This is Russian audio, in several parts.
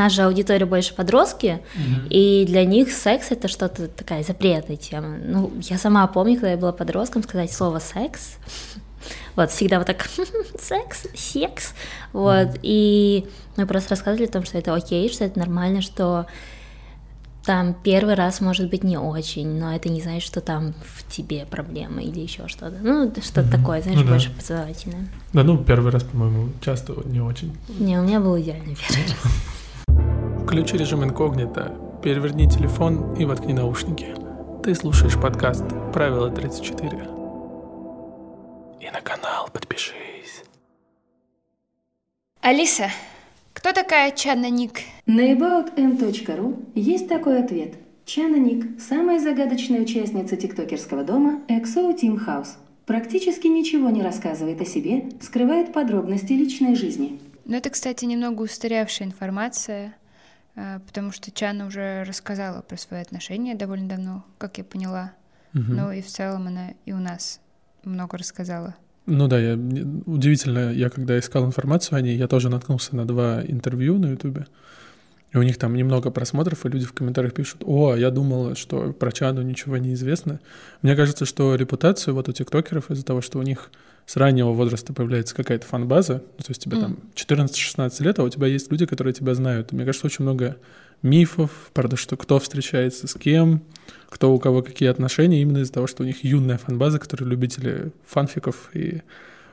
нас же аудитория больше подростки, mm-hmm. и для них секс это что-то такая запретная тема. Ну, я сама помню, когда я была подростком, сказать слово секс. Вот, всегда вот так секс, секс. Вот, mm-hmm. и мы просто рассказывали о том, что это окей, что это нормально, что там первый раз может быть не очень, но это не значит, что там в тебе проблемы или еще что-то. Ну, что-то mm-hmm. такое, знаешь, ну, больше да. познавательное. Да, ну, первый раз, по-моему, часто не очень. Не, у меня был идеальный первый раз. Включи режим инкогнито, переверни телефон и воткни наушники. Ты слушаешь подкаст «Правило 34». И на канал подпишись. Алиса, кто такая Чана Ник? На aboutn.ru есть такой ответ. Чана Ник – самая загадочная участница тиктокерского дома XO Team House. Практически ничего не рассказывает о себе, скрывает подробности личной жизни. Ну, это, кстати, немного устаревшая информация, потому что Чана уже рассказала про свои отношения довольно давно, как я поняла. Угу. Ну и в целом она и у нас много рассказала. Ну да, я, удивительно, я когда искал информацию о ней, я тоже наткнулся на два интервью на Ютубе. И у них там немного просмотров, и люди в комментариях пишут, о, я думала, что про Чаду ничего не известно. Мне кажется, что репутацию вот у тиктокеров из-за того, что у них с раннего возраста появляется какая-то фан-база, ну, то есть тебе mm. там 14-16 лет, а у тебя есть люди, которые тебя знают. И мне кажется, очень много мифов, правда, что кто встречается с кем, кто у кого какие отношения, именно из-за того, что у них юная фан-база, которые любители фанфиков и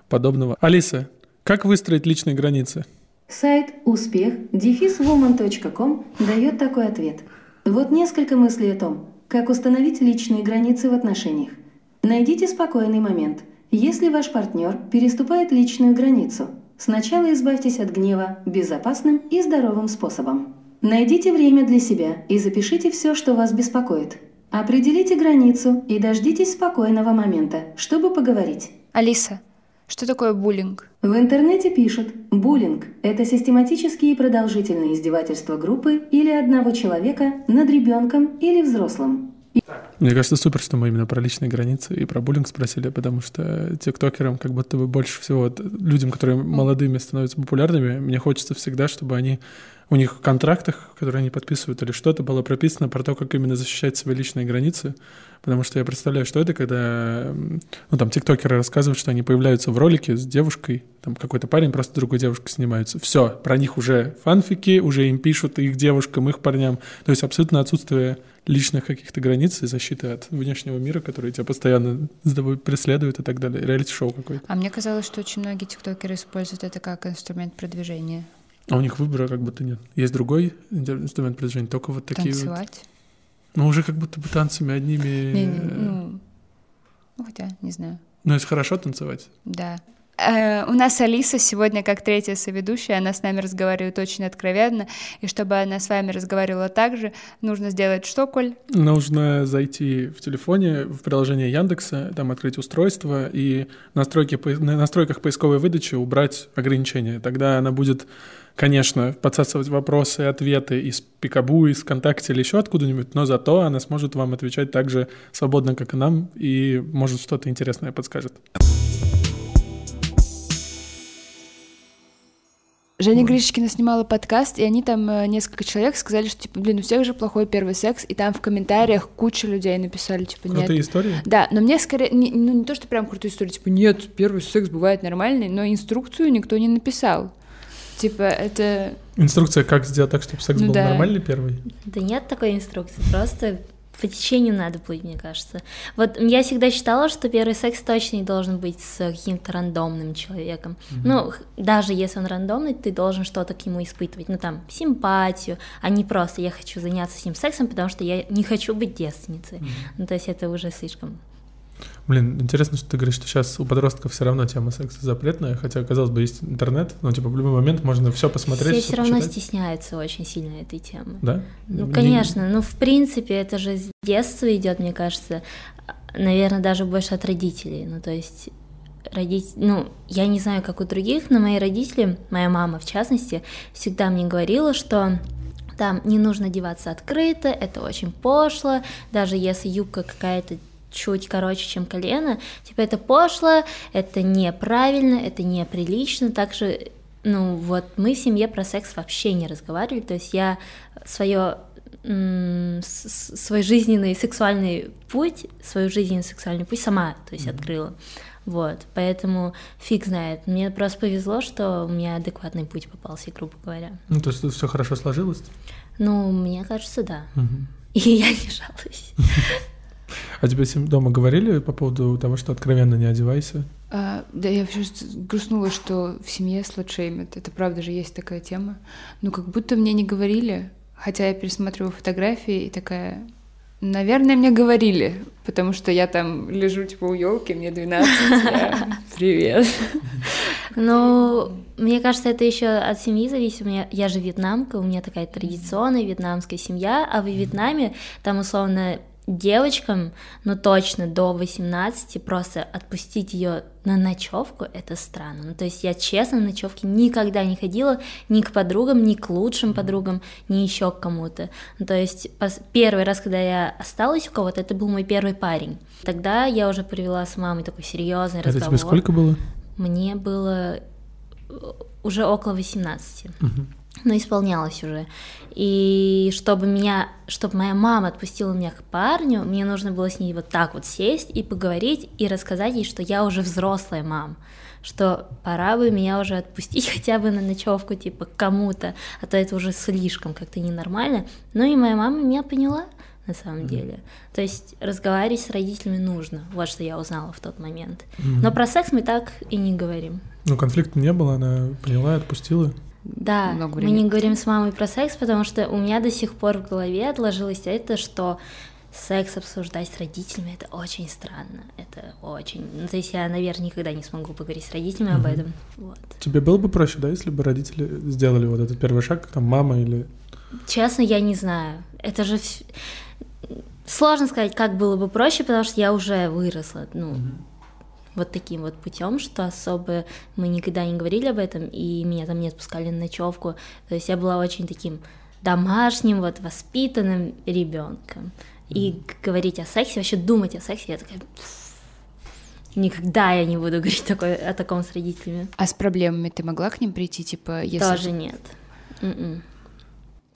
подобного. Алиса, как выстроить личные границы? Сайт успех дефисвоman.ком дает такой ответ. Вот несколько мыслей о том, как установить личные границы в отношениях. Найдите спокойный момент. Если ваш партнер переступает личную границу, сначала избавьтесь от гнева безопасным и здоровым способом. Найдите время для себя и запишите все, что вас беспокоит. Определите границу и дождитесь спокойного момента, чтобы поговорить. Алиса, что такое буллинг? В интернете пишут, буллинг – это систематические и продолжительные издевательства группы или одного человека над ребенком или взрослым. Мне кажется, супер, что мы именно про личные границы и про буллинг спросили, потому что тиктокерам как будто бы больше всего, людям, которые молодыми становятся популярными, мне хочется всегда, чтобы они у них в контрактах, которые они подписывают или что-то, было прописано про то, как именно защищать свои личные границы, потому что я представляю, что это, когда, ну, там, тиктокеры рассказывают, что они появляются в ролике с девушкой, там, какой-то парень просто другой девушкой снимаются. Все, про них уже фанфики, уже им пишут, их девушкам, их парням. То есть абсолютно отсутствие личных каких-то границ и защиты от внешнего мира, который тебя постоянно с тобой преследует и так далее. Реалити-шоу какой-то. А мне казалось, что очень многие тиктокеры используют это как инструмент продвижения. А у них выбора как будто нет. Есть другой инструмент продвижения, только вот такие Танцевать? Вот. Ну, уже как будто бы танцами одними... Не, не, ну, ну, хотя, не знаю. Ну, если хорошо танцевать. Да. Э, у нас Алиса сегодня как третья соведущая, она с нами разговаривает очень откровенно, и чтобы она с вами разговаривала так же, нужно сделать что, Коль? Нужно зайти в телефоне, в приложение Яндекса, там открыть устройство и настройки, на настройках поисковой выдачи убрать ограничения. Тогда она будет конечно, подсасывать вопросы и ответы из Пикабу, из ВКонтакте или еще откуда-нибудь, но зато она сможет вам отвечать так же свободно, как и нам, и, может, что-то интересное подскажет. Женя вот. Гришкина снимала подкаст, и они там, э, несколько человек, сказали, что, типа, блин, у всех же плохой первый секс, и там в комментариях куча людей написали, типа, нет. Крутые истории? Да, но мне скорее, не, ну, не то, что прям крутая история, типа, нет, первый секс бывает нормальный, но инструкцию никто не написал. Типа, это... Инструкция, как сделать так, чтобы секс ну, был да. нормальный первый? Да нет такой инструкции, просто по течению надо будет, мне кажется. Вот я всегда считала, что первый секс точно не должен быть с каким-то рандомным человеком. Mm-hmm. Ну, даже если он рандомный, ты должен что-то к нему испытывать. Ну, там, симпатию, а не просто я хочу заняться с ним сексом, потому что я не хочу быть девственницей. Mm-hmm. Ну, то есть это уже слишком Блин, интересно, что ты говоришь, что сейчас у подростков все равно тема секса запретная, хотя, казалось бы, есть интернет, но типа в любой момент можно все посмотреть. Все все равно стесняются очень сильно этой темы. Да? Ну, конечно, ну, в принципе, это же с детства идет, мне кажется, наверное, даже больше от родителей. Ну, то есть родители, ну, я не знаю, как у других, но мои родители, моя мама в частности, всегда мне говорила, что там не нужно деваться открыто, это очень пошло, даже если юбка какая-то чуть короче, чем колено, типа это пошло, это неправильно, это неприлично, также ну вот мы в семье про секс вообще не разговаривали, то есть я свое свой жизненный сексуальный путь, свою жизненный сексуальный путь сама, то есть открыла. Вот, поэтому фиг знает. Мне просто повезло, что у меня адекватный путь попался, грубо говоря. Ну, то есть тут все хорошо сложилось? Ну, мне кажется, да. Угу. И я не жалуюсь. А тебе дома говорили по поводу того, что откровенно не одевайся? А, да, я вообще грустнула, что в семье слотшеймят. Это правда же есть такая тема. Но как будто мне не говорили, хотя я пересматриваю фотографии и такая, Наверное, мне говорили, потому что я там лежу типа у елки, мне 12, я... привет. Ну, мне кажется, это еще от семьи зависит. У меня, я же вьетнамка, у меня такая традиционная вьетнамская семья, а в Вьетнаме там условно девочкам, ну точно до 18, просто отпустить ее на ночевку, это странно. Ну, то есть я честно на ночевке никогда не ходила ни к подругам, ни к лучшим подругам, ни еще к кому-то. Ну, то есть первый раз, когда я осталась у кого-то, это был мой первый парень. Тогда я уже провела с мамой такой серьезный это разговор. тебе сколько было? Мне было э, уже около 18. Угу но исполнялось уже. И чтобы меня, чтобы моя мама отпустила меня к парню, мне нужно было с ней вот так вот сесть и поговорить и рассказать ей, что я уже взрослая мама, что пора бы меня уже отпустить хотя бы на ночевку, типа, кому-то, а то это уже слишком как-то ненормально. Ну и моя мама меня поняла, на самом mm-hmm. деле. То есть разговаривать с родителями нужно, вот что я узнала в тот момент. Mm-hmm. Но про секс мы так и не говорим. Ну, конфликта не было, она поняла отпустила. Да, мы не говорим с мамой про секс, потому что у меня до сих пор в голове отложилось это, что секс обсуждать с родителями это очень странно. Это очень. Ну, то есть я, наверное, никогда не смогу поговорить с родителями угу. об этом. Вот. Тебе было бы проще, да, если бы родители сделали вот этот первый шаг, там мама или. Честно, я не знаю. Это же сложно сказать, как было бы проще, потому что я уже выросла. Ну, угу вот таким вот путем, что особо мы никогда не говорили об этом, и меня там не отпускали на ночевку. То есть я была очень таким домашним, вот воспитанным ребенком. И говорить о сексе, вообще думать о сексе, я такая, никогда я не буду говорить такое, о таком с родителями. А с проблемами ты могла к ним прийти, типа, если... Тоже нет. Mm-mm. М-м.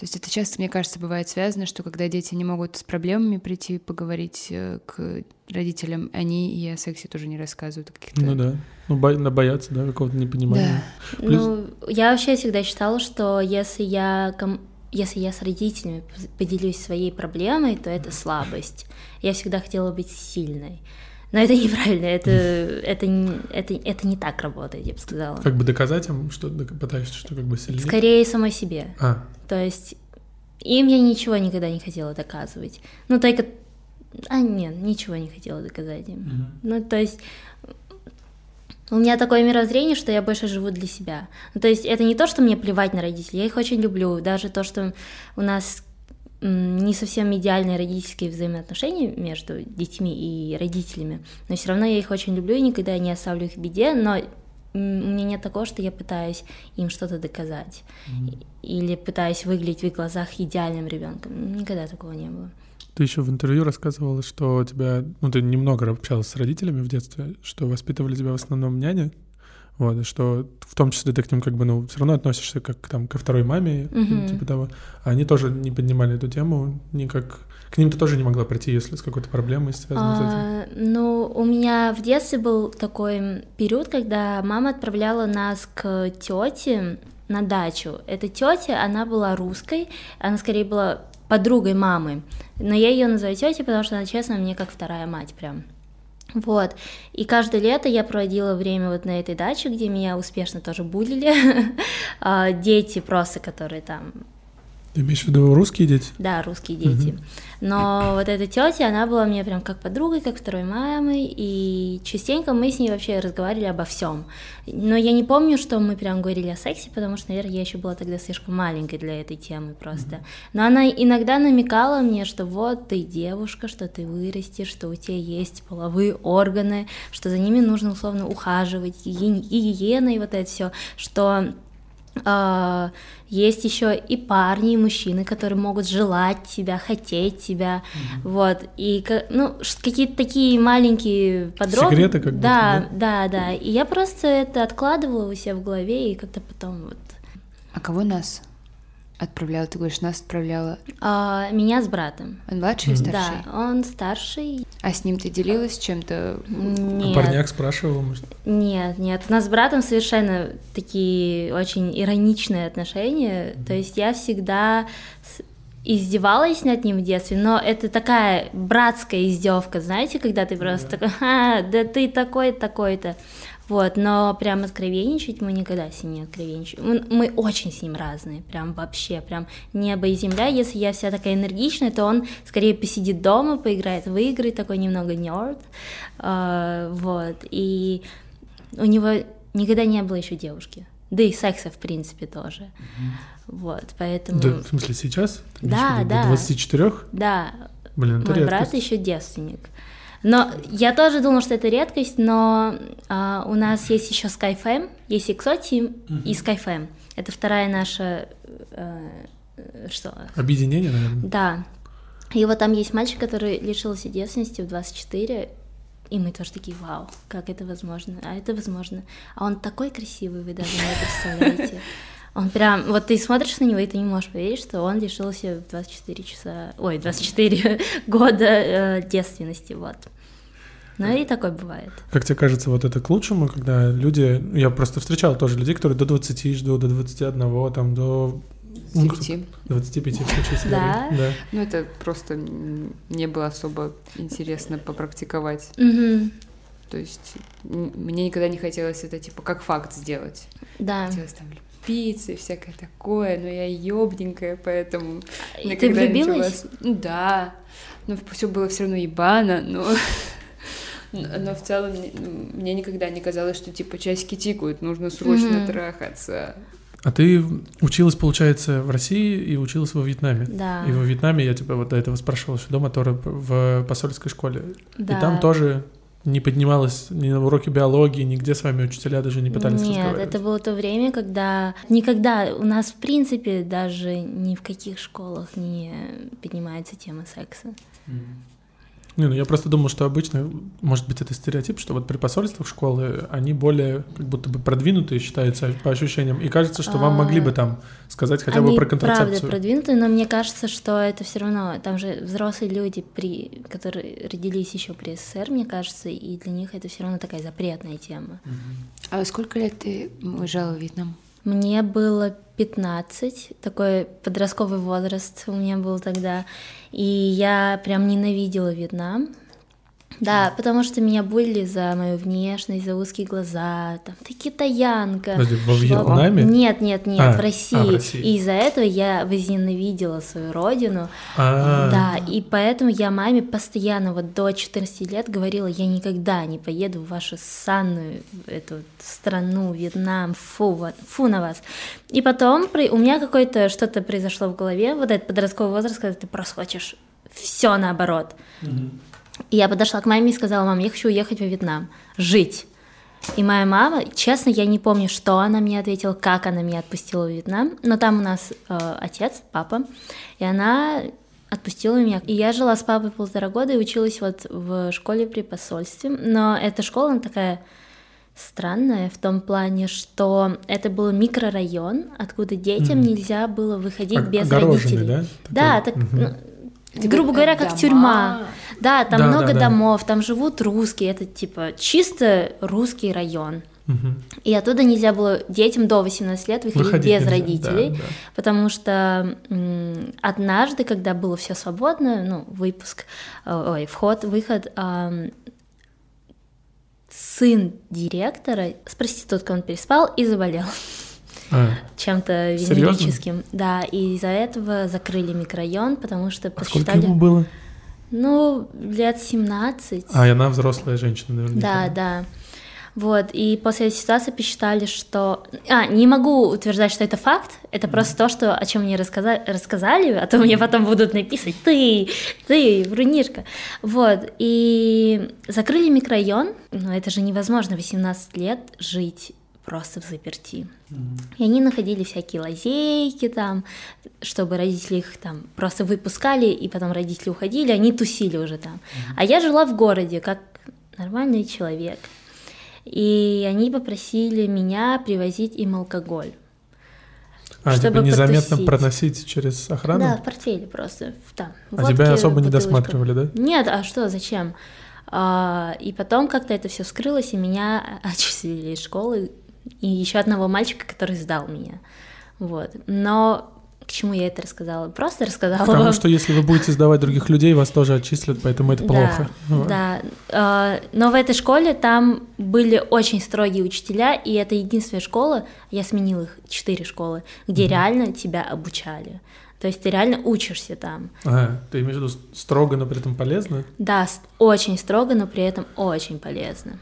То есть это часто, мне кажется, бывает связано, что когда дети не могут с проблемами прийти поговорить э, к родителям, они и о сексе тоже не рассказывают. Каких-то... Ну да, ну бо- боятся, да, какого-то непонимания. Да. Плюс... Ну, я вообще всегда считала, что если я если я с родителями поделюсь своей проблемой, то это слабость. Я всегда хотела быть сильной. Но это неправильно, это, это, это, это не так работает, я бы сказала. Как бы доказать им, что пытаешься, что как бы сильнее? Скорее самой себе. А. То есть им я ничего никогда не хотела доказывать. Ну, только... А, нет, ничего не хотела доказать им. Mm-hmm. Ну, то есть... У меня такое мировоззрение, что я больше живу для себя. Ну, то есть это не то, что мне плевать на родителей, я их очень люблю. Даже то, что у нас не совсем идеальные родительские взаимоотношения между детьми и родителями, но все равно я их очень люблю и никогда не оставлю их в беде, но у меня нет такого, что я пытаюсь им что-то доказать mm-hmm. или пытаюсь выглядеть в их глазах идеальным ребенком. Никогда такого не было. Ты еще в интервью рассказывала, что тебя, ну ты немного общалась с родителями в детстве, что воспитывали тебя в основном няня, вот, что в том числе ты к ним как бы, ну, все равно относишься как там ко второй маме, mm-hmm. типа того. А они тоже не поднимали эту тему никак к ним ты тоже не могла прийти, если с какой-то проблемой связанной а, с этим? Ну, у меня в детстве был такой период, когда мама отправляла нас к тете на дачу. Эта тетя, она была русской, она скорее была подругой мамы, но я ее называю тетей, потому что она, честно, мне как вторая мать прям. Вот. И каждое лето я проводила время вот на этой даче, где меня успешно тоже булили. А, дети просто, которые там ты имеешь в виду русские дети? Да, русские дети. Угу. Но вот эта тетя, она была мне прям как подругой, как второй мамой, и частенько мы с ней вообще разговаривали обо всем. Но я не помню, что мы прям говорили о сексе, потому что, наверное, я еще была тогда слишком маленькой для этой темы просто. Угу. Но она иногда намекала мне, что вот ты девушка, что ты вырастешь, что у тебя есть половые органы, что за ними нужно условно ухаживать, гигиена и вот это все, что есть еще и парни, и мужчины, которые могут желать тебя, хотеть тебя, mm-hmm. вот, и ну какие-то такие маленькие подробности. Секреты как будто, да, да, да, и я просто это откладывала у себя в голове и как-то потом вот. А кого нас отправляла? Ты говоришь, нас отправляла? А, меня с братом. Он младший или старший? Да, он старший. А с ним ты делилась чем-то? Нет. А парняк спрашивал, может? Нет, нет. У нас с братом совершенно такие очень ироничные отношения. То есть я всегда издевалась над ним в детстве, но это такая братская издевка, знаете, когда ты просто такой, а, да ты такой такой-то. Вот, но прям откровенничать мы никогда с ним не откровенничаем. Мы, мы очень с ним разные, прям вообще, прям небо и земля. Если я вся такая энергичная, то он скорее посидит дома, поиграет в игры, такой немного нерд. Uh, вот, и у него никогда не было еще девушки. Да и секса, в принципе, тоже. Mm-hmm. Вот, поэтому... Да, в смысле, сейчас? да, да. До 24? Да. Блин, Мой редкость. брат еще девственник. Но я тоже думала, что это редкость, но а, у нас есть еще SkyFam, есть Exoteam uh-huh. и SkyFam. Это вторая наша... А, что? Объединение, наверное? Да. И вот там есть мальчик, который лишился девственности в 24, и мы тоже такие, вау, как это возможно? А это возможно. А он такой красивый, вы даже не представляете. Он прям, вот ты смотришь на него, и ты не можешь поверить, что он лишился в 24 часа, ой, 24 года э, девственности, вот. Ну и такое бывает. Как тебе кажется, вот это к лучшему, когда люди... Я просто встречал тоже людей, которые до 20 ждут, до 21, там, до 25. 25 в случае да? да. Ну, это просто не было особо интересно попрактиковать. Угу. То есть мне никогда не хотелось это, типа, как факт сделать. Да. Хотелось там пиццы, всякое такое, но я ёбненькая, поэтому... И ты влюбилась? Ну да, но все было все равно ебано, но... Но в целом мне никогда не казалось, что типа часики тикают, нужно срочно mm-hmm. трахаться. А ты училась, получается, в России и училась во Вьетнаме. Да. И во Вьетнаме я тебя вот до этого спрашивала еще дома, тоже в посольской школе. Да. И там тоже не поднималась ни на уроки биологии, нигде с вами учителя даже не пытались Нет, разговаривать? это было то время, когда никогда у нас, в принципе, даже ни в каких школах не поднимается тема секса. Mm. Не, ну я просто думал, что обычно, может быть, это стереотип, что вот при посольствах школы они более как будто бы продвинутые считаются по ощущениям, и кажется, что вам могли бы там сказать хотя они бы про контрацепцию. правда продвинутые, но мне кажется, что это все равно, там же взрослые люди, при, которые родились еще при СССР, мне кажется, и для них это все равно такая запретная тема. А сколько лет ты уезжала в Вьетнам? Мне было 15, такой подростковый возраст у меня был тогда, и я прям ненавидела Вьетнам. Да, потому что меня булили за мою внешность, за узкие глаза, там, ты китаянка. Подожди, во Вьетнаме? Нет, нет, нет, а, в, России. А, в России. И из-за этого я возненавидела свою родину. А-а-а. Да, и поэтому я маме постоянно вот до 14 лет говорила, я никогда не поеду в вашу санную эту страну, Вьетнам, фу, вот, фу на вас. И потом у меня какое-то что-то произошло в голове, вот этот подростковый возраст, когда ты просто хочешь все наоборот. Угу. И я подошла к маме и сказала, мам, я хочу уехать во Вьетнам, жить. И моя мама, честно, я не помню, что она мне ответила, как она меня отпустила в Вьетнам, но там у нас э, отец, папа, и она отпустила меня. И я жила с папой полтора года и училась вот в школе при посольстве, но эта школа, она такая странная в том плане, что это был микрорайон, откуда детям mm. нельзя было выходить без родителей. Да, да так, угу. ну, грубо говоря, как дома. тюрьма. Да, там да, много да, домов, там живут русские, это типа чисто русский район. Угу. И оттуда нельзя было детям до 18 лет выходить Выходить без нельзя. родителей, да, да. потому что м- однажды, когда было все свободно, ну, выпуск, ой, вход, выход, э, сын директора с проституткой он переспал и заболел. А, чем-то венерическим. Да, и из-за этого закрыли микрорайон, потому что а посчитали... сколько ему было? Ну, лет 17. А, и она взрослая женщина, наверное. Да, да. Вот, и после этой ситуации посчитали, что... А, не могу утверждать, что это факт, это mm. просто то, что, о чем мне рассказали, рассказали, а то мне потом будут написать «ты, ты, врунишка». Вот, и закрыли микрорайон, но это же невозможно 18 лет жить просто в заперти. Mm-hmm. И они находили всякие лазейки там, чтобы родители их там просто выпускали, и потом родители уходили, они тусили уже там. Mm-hmm. А я жила в городе, как нормальный человек. И они попросили меня привозить им алкоголь. А, чтобы типа незаметно потусить. проносить через охрану? Да, в портфеле просто. Там, а тебя особо не досматривали, да? Нет, а что, зачем? А, и потом как-то это все скрылось, и меня отчислили из школы, и еще одного мальчика, который сдал меня. Вот. Но к чему я это рассказала? Просто рассказала Потому вам. что если вы будете сдавать других людей, вас тоже отчислят, поэтому это плохо. Да, да. Но в этой школе там были очень строгие учителя, и это единственная школа, я сменила их, четыре школы, где угу. реально тебя обучали. То есть ты реально учишься там. Ага, ты имеешь в виду строго, но при этом полезно? Да, очень строго, но при этом очень полезно.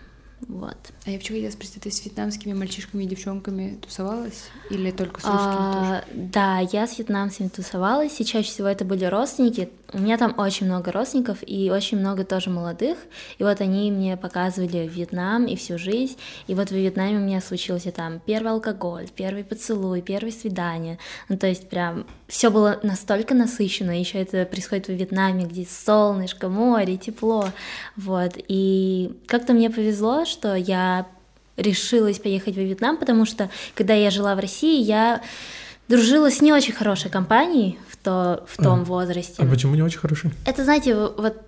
Вот. А я вообще хотела спросить, ты с вьетнамскими мальчишками и девчонками тусовалась? Или только с русскими а, тоже? Да, я с вьетнамцами тусовалась, и чаще всего это были родственники. У меня там очень много родственников, и очень много тоже молодых. И вот они мне показывали Вьетнам и всю жизнь. И вот в Вьетнаме у меня случился там первый алкоголь, первый поцелуй, первое свидание. Ну, то есть прям все было настолько насыщенно. Еще это происходит в Вьетнаме, где солнышко, море, тепло. Вот. И как-то мне повезло, что я решилась поехать во Вьетнам, потому что когда я жила в России, я дружила с не очень хорошей компанией в, то, в том а, возрасте. А почему не очень хорошие? Это, знаете, вот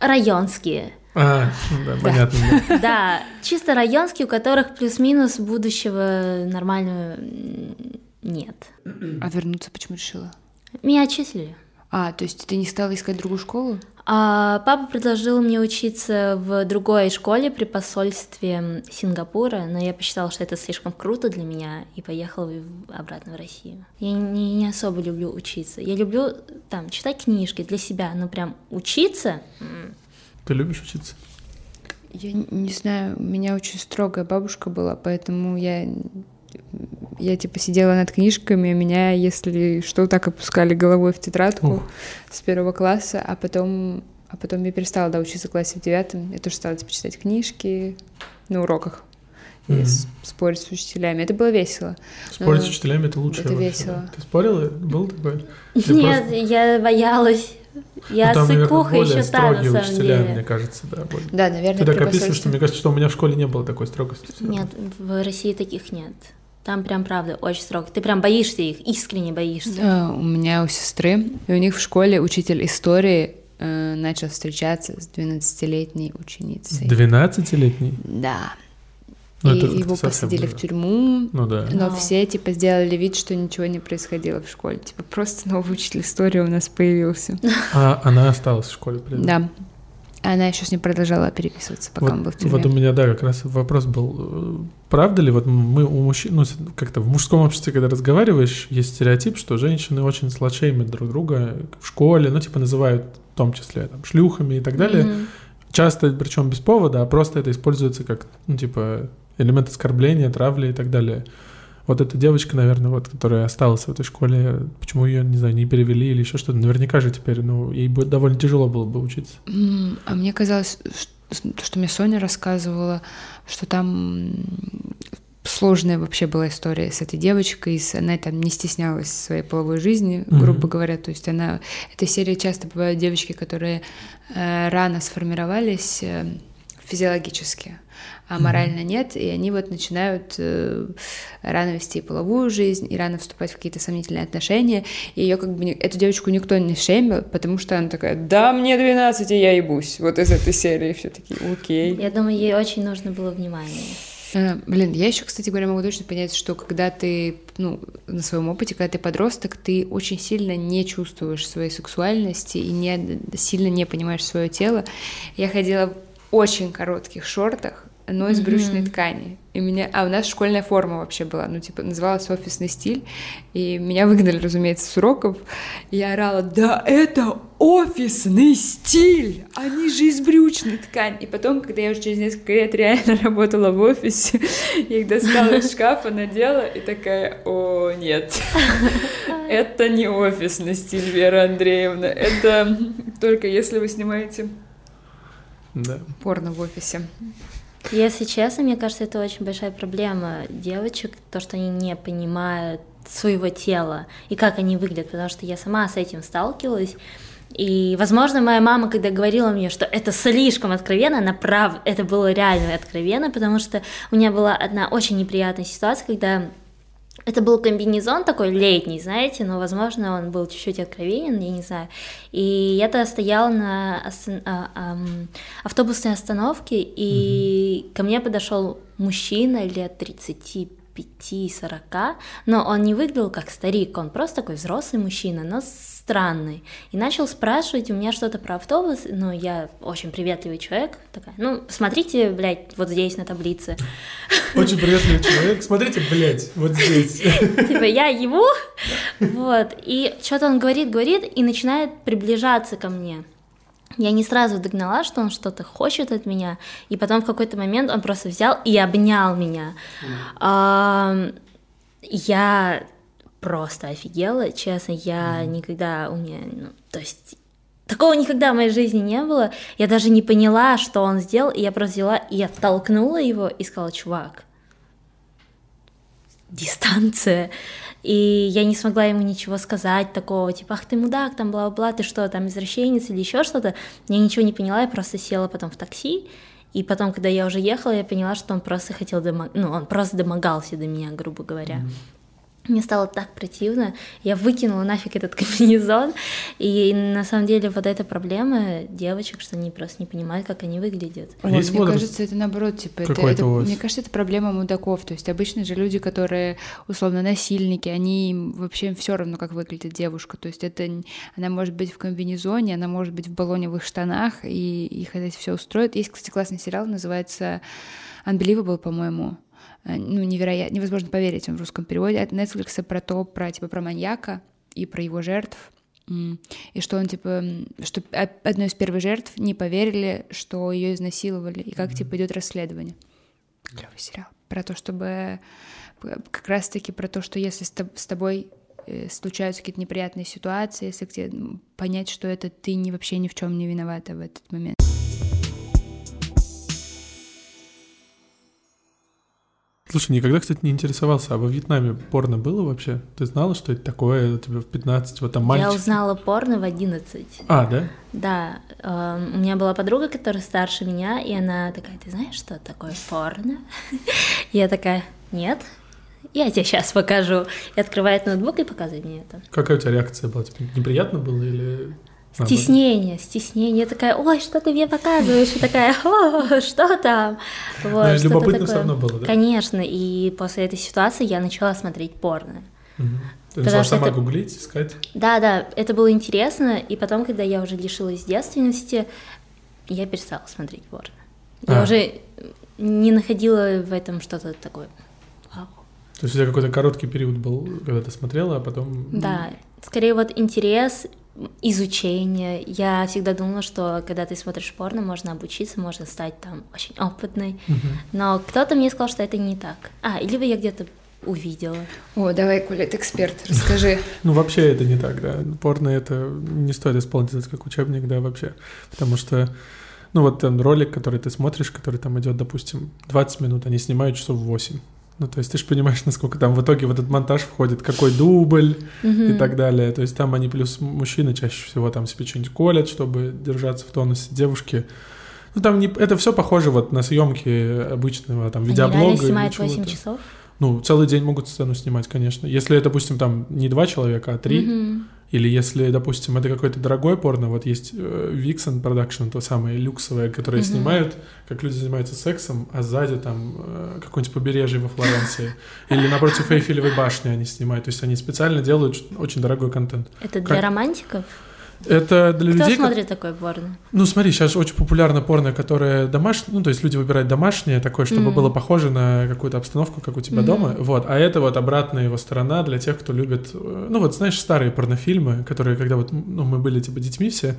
районские. А, да, да. понятно. Да. да, чисто районские, у которых плюс-минус будущего нормального нет. А вернуться почему решила? Меня отчислили. А, то есть ты не стала искать другую школу? А папа предложил мне учиться в другой школе при посольстве Сингапура, но я посчитала, что это слишком круто для меня, и поехала обратно в Россию. Я не, не особо люблю учиться. Я люблю там читать книжки для себя, но прям учиться. Ты любишь учиться? Я не знаю, у меня очень строгая бабушка была, поэтому я я типа сидела над книжками, меня, если что, так опускали головой в тетрадку Ух. с первого класса, а потом, а потом я перестала да, учиться в классе в девятом. Я тоже стала типа читать книжки на уроках и mm-hmm. спорить с учителями. Это было весело. Спорить Но... с учителями это лучше. Это вообще. весело. Ты спорила? Был такой? Нет, просто... я боялась. Я ну, там, сыкуха еще та, на самом учителя, деле. мне кажется, да. Более. Да, наверное, Ты так описываешь, что мне кажется, что у меня в школе не было такой строгости. Нет, в России таких нет. Там прям, правда, очень строго. Ты прям боишься их, искренне боишься. Да, у меня у сестры, и у них в школе учитель истории э, начал встречаться с 12-летней ученицей. 12-летней? Да. Ну, и это, его это посадили в тюрьму, ну, да. но все типа сделали вид, что ничего не происходило в школе. Типа просто новый учитель истории у нас появился. А она осталась в школе при этом? Да. Она еще с ним продолжала переписываться, пока вот, он был в тюрьме. Вот у меня, да, как раз вопрос был, э, правда ли, вот мы у мужчин, ну, как-то в мужском обществе, когда разговариваешь, есть стереотип, что женщины очень сладшеймят друг друга в школе, ну, типа называют в том числе там, шлюхами и так далее. Mm-hmm. Часто, причем без повода, а просто это используется как, ну, типа, элемент оскорбления, травли и так далее. Вот эта девочка, наверное, вот, которая осталась в этой школе, почему ее, не знаю, не перевели или еще что-то, наверняка же теперь, ну, ей будет довольно тяжело было бы учиться. А мне казалось, что, что мне Соня рассказывала, что там сложная вообще была история с этой девочкой, она там не стеснялась своей половой жизни, грубо mm-hmm. говоря, то есть она, эта серия часто бывают девочки, которые э, рано сформировались э, физиологически, а морально нет, и они вот начинают э, рано вести половую жизнь и рано вступать в какие-то сомнительные отношения, и ее как бы, эту девочку никто не шеймил, потому что она такая, да, мне 12, и я ебусь, вот из этой серии все такие, окей. Я думаю, ей очень нужно было внимание. А, блин, я еще, кстати говоря, могу точно понять, что когда ты, ну, на своем опыте, когда ты подросток, ты очень сильно не чувствуешь своей сексуальности и не, сильно не понимаешь свое тело. Я ходила в очень коротких шортах, но из mm-hmm. брючной ткани. И меня... А у нас школьная форма вообще была, ну, типа, называлась офисный стиль. И меня выгнали, разумеется, с уроков. И я орала, да это офисный стиль! Они же из брючной ткани. И потом, когда я уже через несколько лет реально работала в офисе, я их достала из шкафа, надела и такая, о, нет. Это не офисный стиль, Вера Андреевна. Это только если вы снимаете да. порно в офисе. Если честно, мне кажется, это очень большая проблема девочек, то, что они не понимают своего тела и как они выглядят, потому что я сама с этим сталкивалась. И, возможно, моя мама, когда говорила мне, что это слишком откровенно, она прав, это было реально откровенно, потому что у меня была одна очень неприятная ситуация, когда это был комбинезон такой летний, знаете, но, возможно, он был чуть-чуть откровенен, я не знаю. И я тогда стояла на а, а, автобусной остановке, и mm-hmm. ко мне подошел мужчина лет 35 35-40, но он не выглядел как старик, он просто такой взрослый мужчина, но странный. И начал спрашивать у меня что-то про автобус, но я очень приветливый человек, такая, ну, смотрите, блядь, вот здесь на таблице. Очень приветливый человек, смотрите, блядь, вот здесь. Типа, я ему, вот, и что-то он говорит, говорит, и начинает приближаться ко мне. Я не сразу догнала, что он что-то хочет от меня, и потом в какой-то момент он просто взял и обнял меня. Mm. Я просто офигела, честно, я mm. никогда у меня, ну, то есть такого никогда в моей жизни не было. Я даже не поняла, что он сделал, и я просто взяла и оттолкнула его и сказала, чувак, дистанция. И я не смогла ему ничего сказать такого, типа, ах ты мудак, там бла-бла, ты что, там извращенец или еще что-то. Я ничего не поняла, я просто села потом в такси, и потом, когда я уже ехала, я поняла, что он просто хотел домог... ну, он просто домогался до меня, грубо говоря. Mm-hmm. Мне стало так противно, я выкинула нафиг этот комбинезон, и на самом деле вот эта проблема девочек, что они просто не понимают, как они выглядят. А О, мне кажется, это наоборот, типа, это, это, мне кажется, это проблема мудаков, то есть обычно же люди, которые условно насильники, они вообще все равно, как выглядит девушка, то есть это, она может быть в комбинезоне, она может быть в баллоневых штанах, и их это все устроит. Есть, кстати, классный сериал, называется Unbelievable, по-моему, ну, невероятно, невозможно поверить в русском переводе, от Netflix про то, про, типа, про маньяка и про его жертв, и что он, типа, что одной из первых жертв не поверили, что ее изнасиловали, и как, типа, идет расследование. Клевый сериал. Про то, чтобы как раз-таки про то, что если с тобой э, случаются какие-то неприятные ситуации, если тебе понять, что это ты не вообще ни в чем не виновата в этот момент. Слушай, никогда, кстати, не интересовался, а во Вьетнаме порно было вообще? Ты знала, что это такое? У тебя в 15, вот там мальчик? Я узнала порно в 11. А, да? Да. Э, у меня была подруга, которая старше меня, и она такая, ты знаешь, что такое порно? Я такая, нет, я тебе сейчас покажу. И открывает ноутбук и показывает мне это. Какая у тебя реакция была? Тебе неприятно было или... Стеснение, стеснение. Я такая, ой, что ты мне показываешь? И такая, о, что там? Вот, Но любопытно такое. все равно было, да? Конечно, и после этой ситуации я начала смотреть порно. Угу. Ты начала сама это... гуглить, искать? Да, да, это было интересно, и потом, когда я уже лишилась девственности, я перестала смотреть порно. Я а. уже не находила в этом что-то такое. Вау. То есть у тебя какой-то короткий период был, когда ты смотрела, а потом... Да, скорее вот интерес изучение. Я всегда думала, что когда ты смотришь порно, можно обучиться, можно стать там очень опытной. Uh-huh. Но кто-то мне сказал, что это не так. А, либо я где-то увидела. О, давай, Коля, ты эксперт, расскажи. Ну, вообще это не так, да. Порно это не стоит использовать как учебник, да, вообще. Потому что, ну, вот там ролик, который ты смотришь, который там идет, допустим, 20 минут, они снимают часов 8. Ну, то есть ты же понимаешь, насколько там в итоге в этот монтаж входит, какой дубль mm-hmm. и так далее. То есть там они плюс мужчины чаще всего там себе что-нибудь колят, чтобы держаться в тонусе. Девушки ну, там не, это все похоже вот на съемки обычного там видеоблога. Они снимают 8 часов? Ну, целый день могут сцену снимать, конечно. Если, допустим, там не два человека, а три, mm-hmm. Или если, допустим, это какой-то дорогой порно, вот есть э, Vixen Production, то самое люксовое, которое mm-hmm. снимают, как люди занимаются сексом, а сзади там э, какое-нибудь побережье во Флоренции. Или напротив Эйфелевой башни они снимают. То есть они специально делают очень дорогой контент. Это для как... романтиков? Это для Кто людей... Кто смотрит такое порно? Ну, смотри, сейчас очень популярно порно, которое домашнее, ну, то есть люди выбирают домашнее такое, чтобы mm. было похоже на какую-то обстановку, как у тебя mm-hmm. дома, вот, а это вот обратная его сторона для тех, кто любит, э, ну, вот, знаешь, старые порнофильмы, которые, когда вот, ну, мы были, типа, детьми все,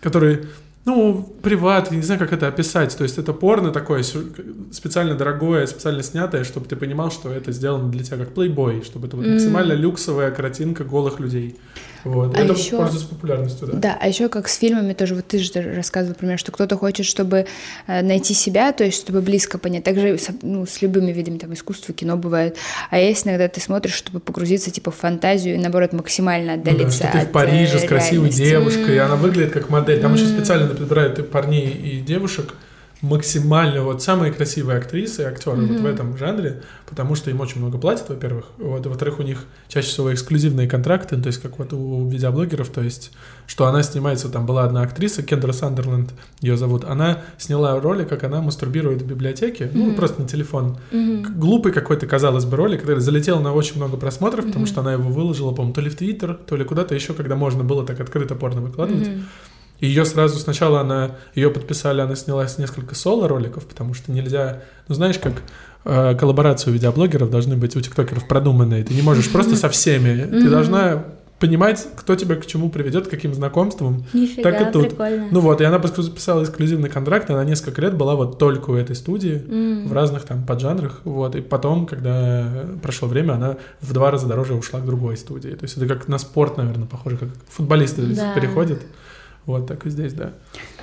которые ну, приват, я не знаю, как это описать. То есть это порно такое специально дорогое, специально снятое, чтобы ты понимал, что это сделано для тебя как плейбой, чтобы это вот максимально люксовая картинка голых людей. Вот. А это еще- пользуется популярностью, да. Да, а еще как с фильмами тоже, вот ты же рассказывал, например, что кто-то хочет, чтобы э, найти себя, то есть чтобы близко понять. Также с, ну, с любыми видами там искусства, кино бывает. А есть иногда ты смотришь, чтобы погрузиться типа в фантазию и наоборот максимально Ну да, отдалиться что ты от в Париже с э, красивой реальности. девушкой, и она выглядит как модель. Там еще специально подбирают парней, и девушек максимально вот самые красивые актрисы и актеры вот в этом жанре, потому что им очень много платят, во-первых, вот, во-вторых, у них чаще всего эксклюзивные контракты, то есть как вот у видеоблогеров, то есть что она снимается, там была одна актриса, Кендра Сандерленд ее зовут, она сняла ролик, как она мастурбирует в библиотеке, ну, просто на телефон. К- Глупый какой-то, казалось бы, ролик, который залетел на очень много просмотров, потому что она его выложила, по-моему, то ли в Твиттер, то ли куда-то еще, когда можно было так открыто порно выкладывать. И ее сразу сначала она, ее подписали, она снялась несколько соло-роликов, потому что нельзя, ну знаешь, как э, коллаборации у видеоблогеров должны быть у тиктокеров продуманные. Ты не можешь просто со всеми. Ты должна понимать, кто тебя к чему приведет, к каким знакомствам. Нифига, Так и тут. прикольно. Ну вот, и она подписала эксклюзивный контракт, она несколько лет была вот только у этой студии, М. в разных там поджанрах, вот, и потом, когда прошло время, она в два раза дороже ушла к другой студии. То есть это как на спорт, наверное, похоже, как футболисты Да. переходят. Вот так и здесь, да.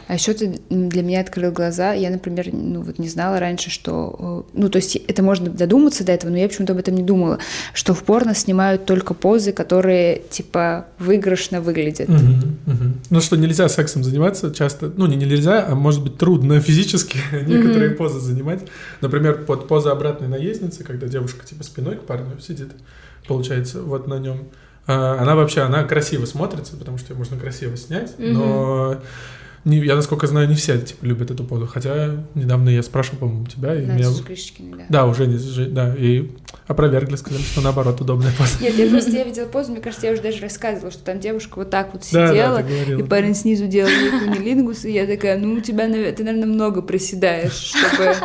А еще ты для меня открыл глаза. Я, например, ну вот не знала раньше, что... э, Ну, то есть это можно додуматься до этого, но я почему-то об этом не думала, что в порно снимают только позы, которые, типа, выигрышно выглядят. Мгм, мгм. Ну что, нельзя сексом заниматься часто, ну не нельзя, а может быть трудно физически некоторые позы занимать. Например, под поза обратной наездницы, когда девушка типа спиной к парню сидит, получается, вот на нем. А, Она вообще, она красиво смотрится, потому что ее можно красиво снять, но не- я, насколько знаю, не все типа, любят эту позу. Хотя недавно я спрашивал, по-моему, тебя, и Да, меня... да. Да, уже не да, и опровергли, сказали, что наоборот удобная поза. Нет, я просто я видела позу, мне кажется, я уже даже рассказывала, что там девушка вот так вот Да, да, сидела, ты говорила, и да. парень снизу делал кунилингус, и я такая, ну, у тебя, ты, наверное, много приседаешь, чтобы,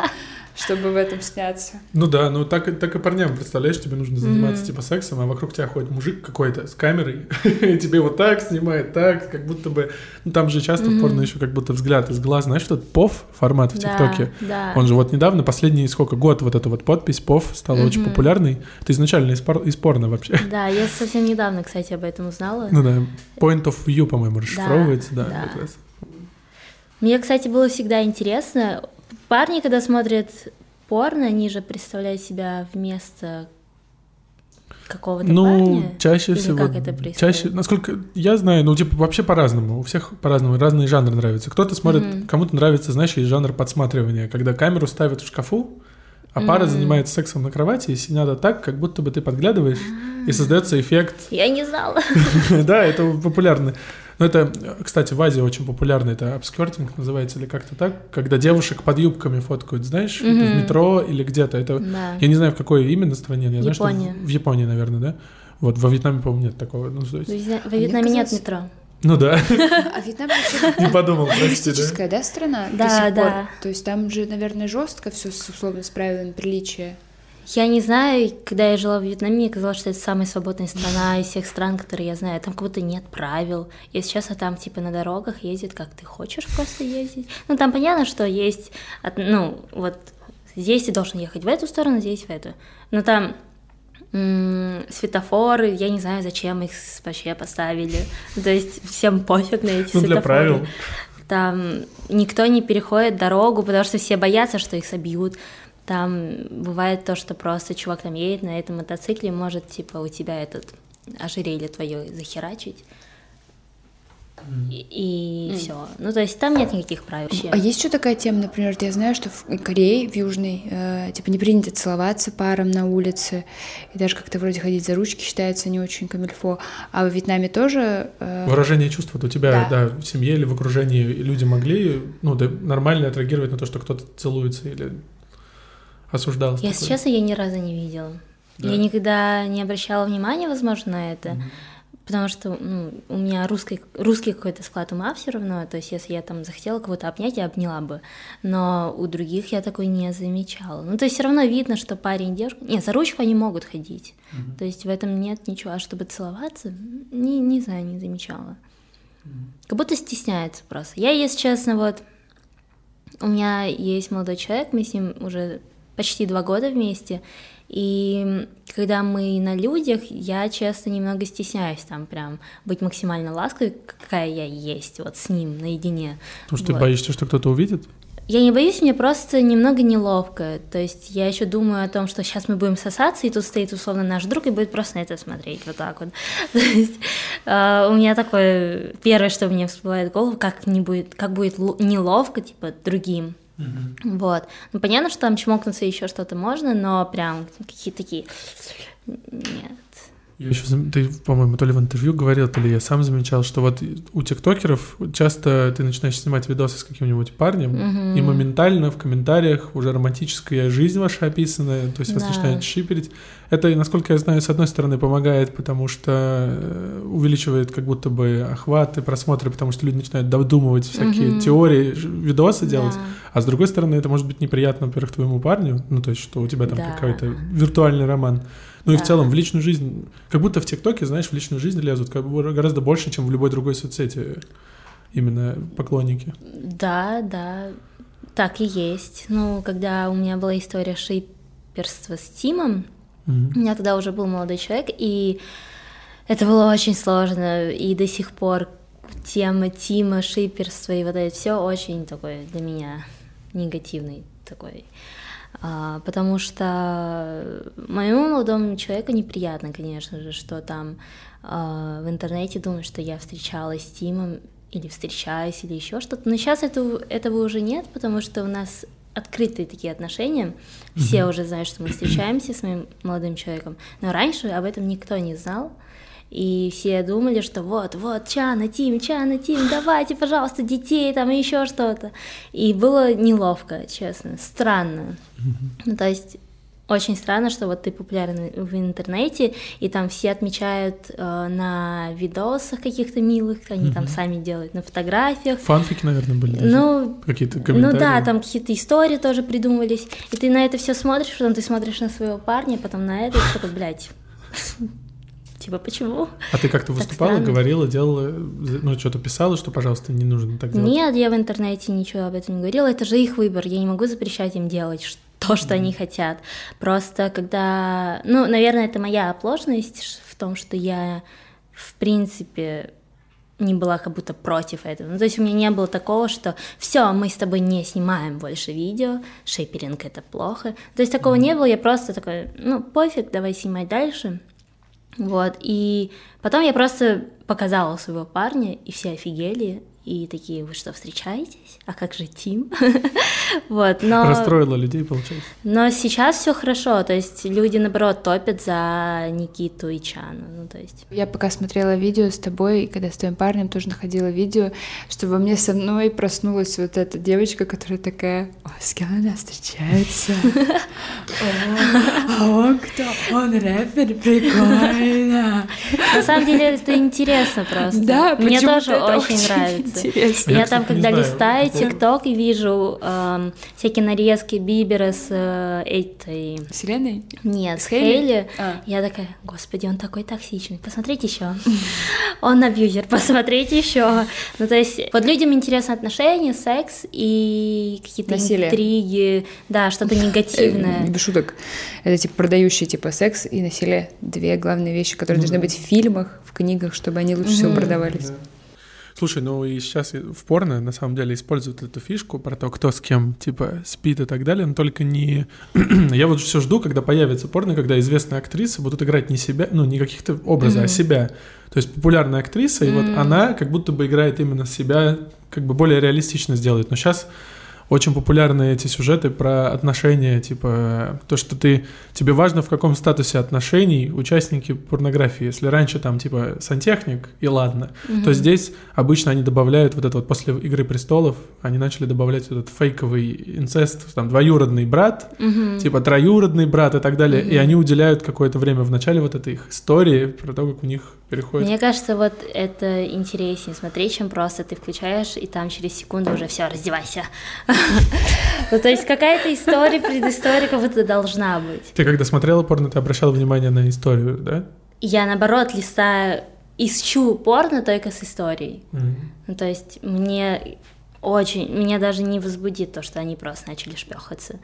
чтобы в этом сняться. Ну да, ну так, и- так и парням, представляешь, тебе нужно заниматься типа сексом, а вокруг тебя ходит мужик какой-то с камерой, и тебе вот так снимает, так, как будто бы... Ну там же часто в порно еще как будто взгляд из глаз, знаешь, что ПОВ формат в Да, ТикТоке? да. Он же вот недавно, последний сколько, год вот эта вот подпись ПОВ стала очень популярной. Это изначально из, пор- из порно вообще. Да, я совсем недавно, кстати, об этом узнала. Ну да, point of view, по-моему, расшифровывается, да, да. как раз. Мне, кстати, было всегда интересно. Парни, когда смотрят порно, они же представляют себя вместо какого-то Ну, парня. чаще Или всего. как это происходит? Чаще, насколько я знаю, ну, типа, вообще по-разному. У всех по-разному, разные жанры нравятся. Кто-то смотрит, кому-то нравится, знаешь, есть жанр подсматривания, когда камеру ставят в шкафу, а пара занимается сексом на кровати, и сидят так, как будто бы ты подглядываешь, и создается эффект. Я не знала. Да, это популярно. Ну, это, кстати, в Азии очень популярно, это обскертинг называется, или как-то так, когда девушек под юбками фоткают, знаешь, это в метро или где-то. Это Да. я не знаю, в какой именно стране, я знаю, что Япония. в, в Японии, наверное, да? Вот во Вьетнаме, по-моему, нет такого. Ну, то есть- Во мне Вьетнаме нет метро. ну да, А Вьетнам вообще не подумал, прости, да? да, страна? Да, да. То есть там же, наверное, жестко все условно с правилами приличия. Я не знаю, когда я жила в Вьетнаме, мне казалось, что это самая свободная страна из всех стран, которые я знаю. Там как будто нет правил. И сейчас а там типа на дорогах ездит, как ты хочешь просто ездить. Ну там понятно, что есть, ну вот здесь ты должен ехать в эту сторону, здесь в эту. Но там светофоры, я не знаю, зачем их вообще поставили. Ну, То есть всем пофиг на эти Ну, для светофоры. правил. Там никто не переходит дорогу, потому что все боятся, что их собьют. Там бывает то, что просто чувак там едет на этом мотоцикле, может, типа, у тебя этот ожерелье твое захерачить. И, все. Ну, то есть там нет никаких правил вообще. А есть еще такая тема, например, я знаю, что в Корее, в Южной, э, типа не принято целоваться парам на улице, и даже как-то вроде ходить за ручки считается не очень камильфо. А в Вьетнаме тоже... э, Выражение чувств вот у тебя, Да. да. в семье или в окружении люди могли, ну, да, нормально отреагировать на то, что кто-то целуется или осуждался. Если такое? честно, я ни разу не видела. Да. Я никогда не обращала внимания, возможно, на это. Потому что ну, у меня русский, русский какой-то склад ума все равно. То есть, если я там захотела кого-то обнять, я обняла бы. Но у других я такой не замечала. Ну, то есть, все равно видно, что парень и девушка. Нет, за ручку они могут ходить. То есть, в этом нет ничего. А чтобы целоваться, не, не знаю, не замечала. Как будто стесняется просто. Я, если честно, вот у меня есть молодой человек, мы с ним уже почти два года вместе, И когда мы на людях, я часто немного стесняюсь там прям быть максимально ласковой, какая я есть, вот с ним наедине. Потому что вот. ты боишься, что кто-то увидит? Я не боюсь, мне просто немного неловко. То есть я еще думаю о том, что сейчас мы будем сосаться, и тут стоит условно наш друг и будет просто на это смотреть вот так вот. То есть э, у меня такое первое, что мне всплывает в голову, как не будет, как будет неловко типа другим. Mm-hmm. Вот. Ну понятно, что там чмокнуться еще что-то можно, но прям какие-то такие нет. Я еще, ты, по-моему, то ли в интервью говорил, то ли я сам замечал, что вот у тиктокеров часто ты начинаешь снимать видосы с каким-нибудь парнем, mm-hmm. и моментально в комментариях уже романтическая жизнь ваша описана, то есть вас да. начинают шиперить. Это, насколько я знаю, с одной стороны помогает, потому что э, увеличивает как будто бы охваты, просмотры, потому что люди начинают додумывать всякие mm-hmm. теории, видосы делать, да. а с другой стороны это может быть неприятно, во-первых, твоему парню, ну то есть что у тебя там да. какой-то виртуальный роман. Ну и в целом в личную жизнь, как будто в ТикТоке, знаешь, в личную жизнь лезут как бы гораздо больше, чем в любой другой соцсети именно поклонники. Да, да, так и есть. Ну, когда у меня была история шиперства с Тимом, mm-hmm. у меня тогда уже был молодой человек, и это было очень сложно, и до сих пор тема Тима, шиперства и вот это все очень такой для меня негативный такой потому что моему молодому человеку неприятно, конечно же, что там а, в интернете думают, что я встречалась с Тимом или встречаюсь, или еще что-то. Но сейчас этого, этого уже нет, потому что у нас открытые такие отношения. Все уже знают, что мы встречаемся с моим молодым человеком. Но раньше об этом никто не знал. И все думали, что вот, вот, Чана, Тим, Чана, Тим, давайте, пожалуйста, детей, там еще что-то. И было неловко, честно, странно. Ну, то есть очень странно, что вот ты популярен в интернете, и там все отмечают э, на видосах каких-то милых, они mm-hmm. там сами делают на фотографиях. Фанфики, наверное, были. Ну, какие-то комментарии. Ну да, там какие-то истории тоже придумывались, и ты на это все смотришь, потом ты смотришь на своего парня, потом на это, и такой, блядь, Типа, почему? А ты как-то выступала, говорила, делала, ну, что-то писала, что, пожалуйста, не нужно так делать? Нет, я в интернете ничего об этом не говорила. Это же их выбор. Я не могу запрещать им делать то, что mm. они хотят. Просто когда... Ну, наверное, это моя оплошность в том, что я, в принципе, не была как будто против этого. Ну, то есть у меня не было такого, что все, мы с тобой не снимаем больше видео, шейперинг это плохо. То есть такого mm. не было, я просто такой, ну, пофиг, давай снимать дальше. Вот, и потом я просто показала своего парня, и все офигели, и такие, вы что, встречаетесь? А как же Тим? вот, но... Расстроила людей, получается. Но сейчас все хорошо, то есть люди, наоборот, топят за Никиту и Чану, ну, то есть... Я пока смотрела видео с тобой, и когда с твоим парнем тоже находила видео, что во мне со мной проснулась вот эта девочка, которая такая, О, с кем она встречается? А он кто? Он рэпер, прикольно. На самом деле это интересно просто. Да, Мне тоже очень нравится интересно. Я, там, когда листаю ТикТок и вижу эм, всякие нарезки Бибера с э, этой... Селеной? Нет, с Хейли. А. Я такая, господи, он такой токсичный. Посмотрите еще. Он абьюзер, посмотрите еще. Ну, то есть, вот людям интересны отношения, секс и какие-то интриги, да, что-то негативное. Без шуток. Это типа продающие типа секс и насилие. Две главные вещи, которые должны быть в фильмах, в книгах, чтобы они лучше всего продавались. Слушай, ну и сейчас в порно на самом деле используют эту фишку про то, кто с кем, типа, спит и так далее, но только не... Я вот все жду, когда появится порно, когда известные актрисы будут играть не себя, ну, не каких-то образов, mm-hmm. а себя. То есть популярная актриса, mm-hmm. и вот она как будто бы играет именно себя, как бы более реалистично сделает. Но сейчас очень популярны эти сюжеты про отношения, типа то, что ты тебе важно в каком статусе отношений участники порнографии. Если раньше там типа сантехник и ладно, угу. то здесь обычно они добавляют вот это вот после Игры престолов они начали добавлять этот фейковый инцест, там двоюродный брат, угу. типа троюродный брат и так далее, угу. и они уделяют какое-то время в начале вот этой их истории про то, как у них переходит. Мне кажется, вот это интереснее смотреть, чем просто ты включаешь, и там через секунду уже все, раздевайся. Ну, то есть какая-то история, предыстория как будто должна быть. Ты когда смотрела порно, ты обращала внимание на историю, да? Я, наоборот, листаю, ищу порно только с историей. Ну, то есть мне очень, меня даже не возбудит то, что они просто начали шпехаться.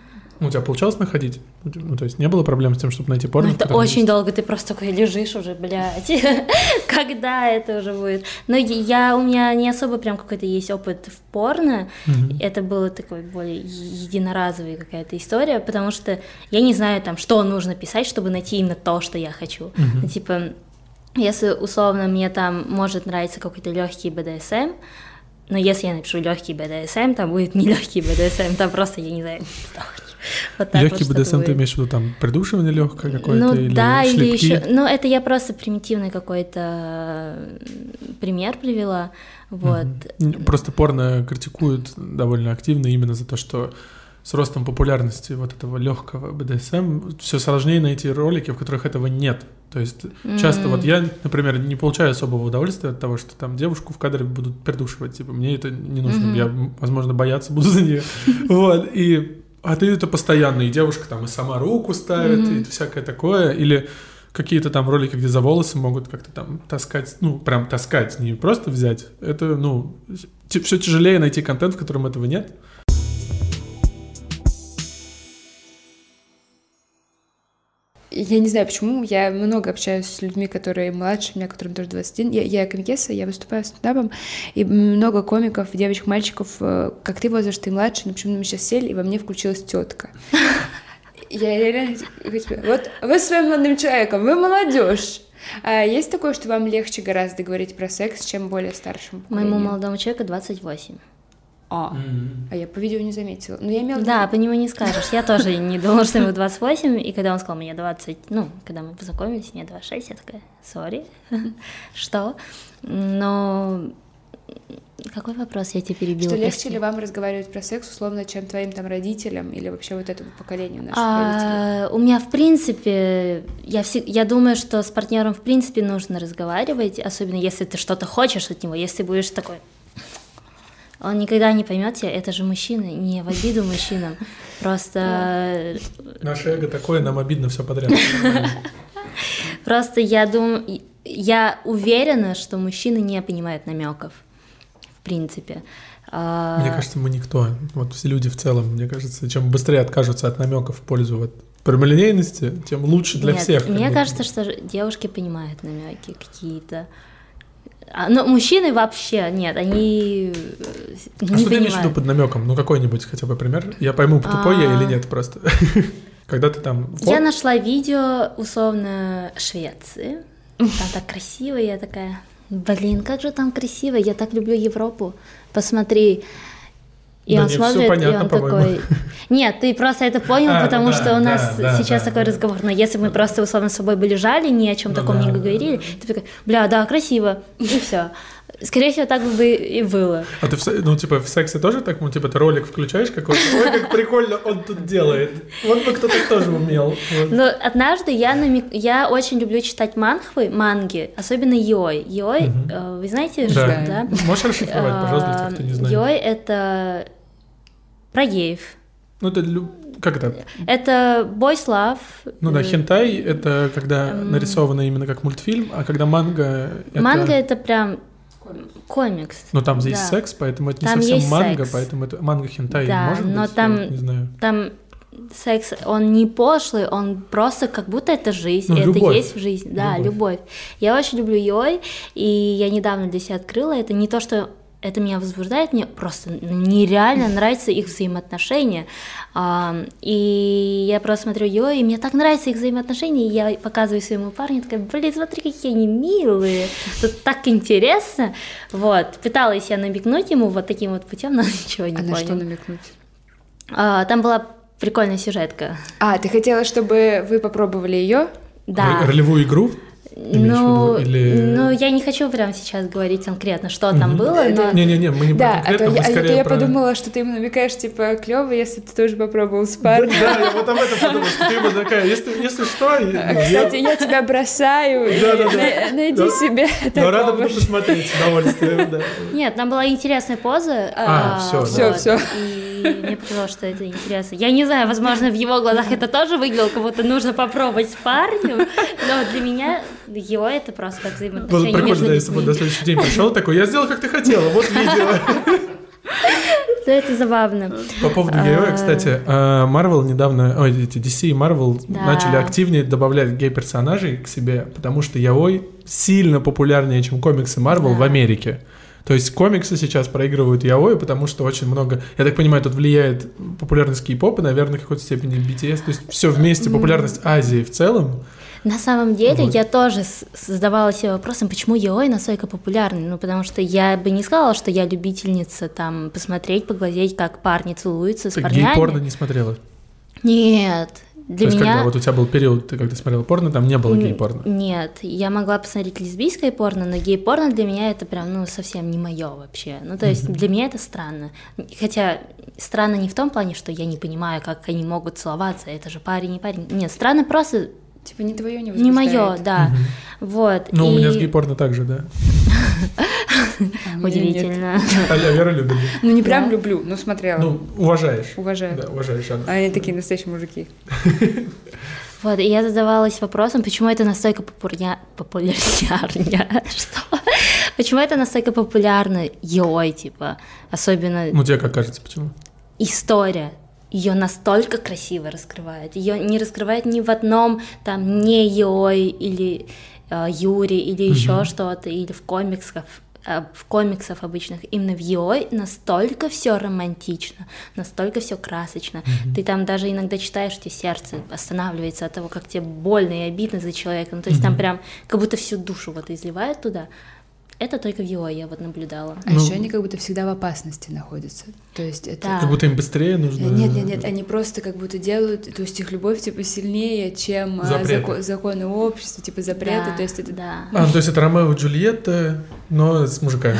У тебя получалось находить? Ну, то есть не было проблем с тем, чтобы найти порно? Ну, это очень есть? долго, ты просто такой лежишь уже, блядь, когда это уже будет? Но я, у меня не особо прям какой-то есть опыт в порно, это было такой более единоразовая какая-то история, потому что я не знаю там, что нужно писать, чтобы найти именно то, что я хочу. Ну, типа, если условно мне там может нравиться какой-то легкий БДСМ, но если я напишу легкий БДСМ, там будет не легкий БДСМ, там просто, я не знаю, Вот Легкий вот, БДСМ ты имеешь в виду там придушивание легкое какое-то ну, или да, шлепки? или еще, ну это я просто примитивный какой-то пример привела, вот. Угу. Просто порно критикуют довольно активно именно за то, что с ростом популярности вот этого легкого БДСМ все сложнее найти ролики, в которых этого нет. То есть mm-hmm. часто вот я, например, не получаю особого удовольствия от того, что там девушку в кадре будут придушивать. Типа, мне это не нужно. Mm-hmm. Я, возможно, бояться буду за нее. Вот. И а ты это постоянно, и девушка там и сама руку ставит, mm-hmm. и всякое такое, или какие-то там ролики, где за волосы могут как-то там таскать, ну, прям таскать, не просто взять. Это, ну, все тяжелее найти контент, в котором этого нет. Я не знаю почему, я много общаюсь с людьми, которые младше меня, которым тоже 21. Я, я комикеса, я выступаю с стендапом, и много комиков, девочек, мальчиков, э, как ты возраст, ты младше, но почему мы сейчас сели, и во мне включилась тетка. Я реально вот вы с своим молодым человеком, вы молодежь. А есть такое, что вам легче гораздо говорить про секс, чем более старшим? Моему молодому человеку 28. А, mm-hmm. а я по видео не заметила. Но я имела... Да, по нему не скажешь. Я тоже не думала, что ему 28, и когда он сказал мне 20, ну, когда мы познакомились, мне 26, я такая, сори, что? Но какой вопрос я тебе перебила? Что легче ли вам разговаривать про секс, условно, чем твоим там родителям или вообще вот этому поколению наших а, родителей? У меня, в принципе, я, всег... я думаю, что с партнером, в принципе, нужно разговаривать, особенно если ты что-то хочешь от него, если будешь такой, он никогда не поймет тебя, это же мужчина, не в обиду мужчинам, просто... Наше эго такое, нам обидно все подряд. Просто я думаю, я уверена, что мужчины не понимают намеков, в принципе. А, мне кажется, мы никто. Вот все люди в целом, мне кажется, чем быстрее откажутся от намеков в пользу вот прямолинейности, тем лучше для Нет, всех. Мне кажется, что девушки понимают намеки какие-то. А, но мужчины вообще нет, они э, а не что ты имеешь в виду под намеком? Ну какой-нибудь хотя бы пример. Я пойму, тупой я или а. нет просто. Когда ты там... Я нашла видео условно Швеции. Там так красиво, я такая, блин, как же там красиво, я так люблю Европу. Посмотри, и да он смотрит, понятно, и он такой... Нет, ты просто это понял, а, потому да, что у нас да, сейчас да, такой да. разговор. Но если бы мы просто условно с собой были жали, ни о чем ну, таком да, не говорили, да. ты такой, бля, да, красиво, и все. Скорее всего, так бы и было. А ты, в, ну, типа, в сексе тоже так, ну, типа, ты ролик включаешь какой-то, ой, как прикольно он тут делает. Вот бы кто-то тоже умел. Вот. Но однажды я, намек... я очень люблю читать манхвы, манги, особенно йой. Йой, угу. э, вы знаете, да. что, да? Можешь расшифровать, пожалуйста, для тех, кто не знает? Йой — это про геев. Ну, это как это? Это Boys Love. Ну да, хентай — это когда нарисовано именно как мультфильм, а когда манга — это... Манга — это прям комикс. Но там есть да. секс, поэтому это не там совсем манга, секс. поэтому это манга хентай да, может но быть, там, не знаю. там секс, он не пошлый, он просто как будто это жизнь, ну, это любовь. есть в жизни, да, любовь. любовь. Я очень люблю Йой, и я недавно для себя открыла, это не то, что это меня возбуждает, мне просто нереально нравятся их взаимоотношения. И я просто смотрю ее, и мне так нравятся их взаимоотношения, и я показываю своему парню, такая, блин, смотри, какие они милые, тут так интересно. Вот, пыталась я намекнуть ему вот таким вот путем, но ничего не а понял. на что намекнуть? А, там была прикольная сюжетка. А, ты хотела, чтобы вы попробовали ее? Да. Ролевую игру? Ну, или... ну, я не хочу прямо сейчас говорить конкретно, что угу. там было, но... Не-не-не, мы не да, а то, я, а то я про... подумала, что ты ему намекаешь, типа, клево, если ты тоже попробовал с парнем. Да, я вот об этом подумала, что ты ему такая, если, если что... А, кстати, я тебя бросаю, найди себе Но рада буду посмотреть с удовольствием, да. Нет, там была интересная поза. А, все, все, все мне показалось, что это интересно. Я не знаю, возможно, в его глазах это тоже выглядело, как будто нужно попробовать с парнем, но для меня его это просто как взаимоотношения Было прикольно, да, если бы на следующий день пришел такой, я сделал, как ты хотела, вот видео. Да, это забавно. По поводу героя, А, кстати, Марвел недавно, ой, эти DC и Marvel Да. начали активнее добавлять гей-персонажей к себе, потому что яой сильно популярнее, чем комиксы Marvel Да. в Америке. То есть комиксы сейчас проигрывают яой, потому что очень много... Я так понимаю, тут влияет популярность кей-попа, наверное, в какой-то степени BTS. То есть все вместе, популярность Азии в целом. На самом деле, Вот. я тоже задавала себе вопросом, почему Яой настолько популярный. Ну, потому что я бы не сказала, что я любительница там посмотреть, поглазеть, как парни целуются с Ты парнями. гей-порно не смотрела? Нет. Для То есть меня... когда вот у тебя был период, ты когда смотрела порно, там не было гей-порно? Нет, я могла посмотреть лесбийское порно, но гей-порно для меня это прям, ну, совсем не мое вообще. Ну, то есть для меня это странно. Хотя странно не в том плане, что я не понимаю, как они могут целоваться, это же парень и парень. Нет, странно просто Типа не твое, не не мое, да. Вот. Ну, у меня с гей-порно так же, да. Удивительно. А я Вера любит. Ну, не прям люблю, но смотрела. Ну, уважаешь. Уважаю. Да, уважаешь. А они такие настоящие мужики. Вот, и я задавалась вопросом, почему это настолько популярня... популярня... Что? Почему это настолько популярно, йой, типа, особенно Ну, тебе как кажется, почему? история ее настолько красиво раскрывает. Ее не раскрывает ни в одном там не Йой или э, Юри или еще что-то, или в комиксах в комиксах обычных, именно в Йой настолько все романтично, настолько все красочно. Ты там даже иногда читаешь, тебе сердце останавливается от того, как тебе больно и обидно за человека. Ну, то есть там прям как будто всю душу вот изливают туда. Это только в Йой я вот наблюдала. А Ну. еще они как будто всегда в опасности находятся. То есть это... Да. Как будто им быстрее нужно... Нет, нет, нет, они просто как будто делают, то есть их любовь типа сильнее, чем а, Запреты. зако- законы общества, типа запреты, Да, то есть это да. А, ну, то есть это Ромео и Джульетта, но с мужиками.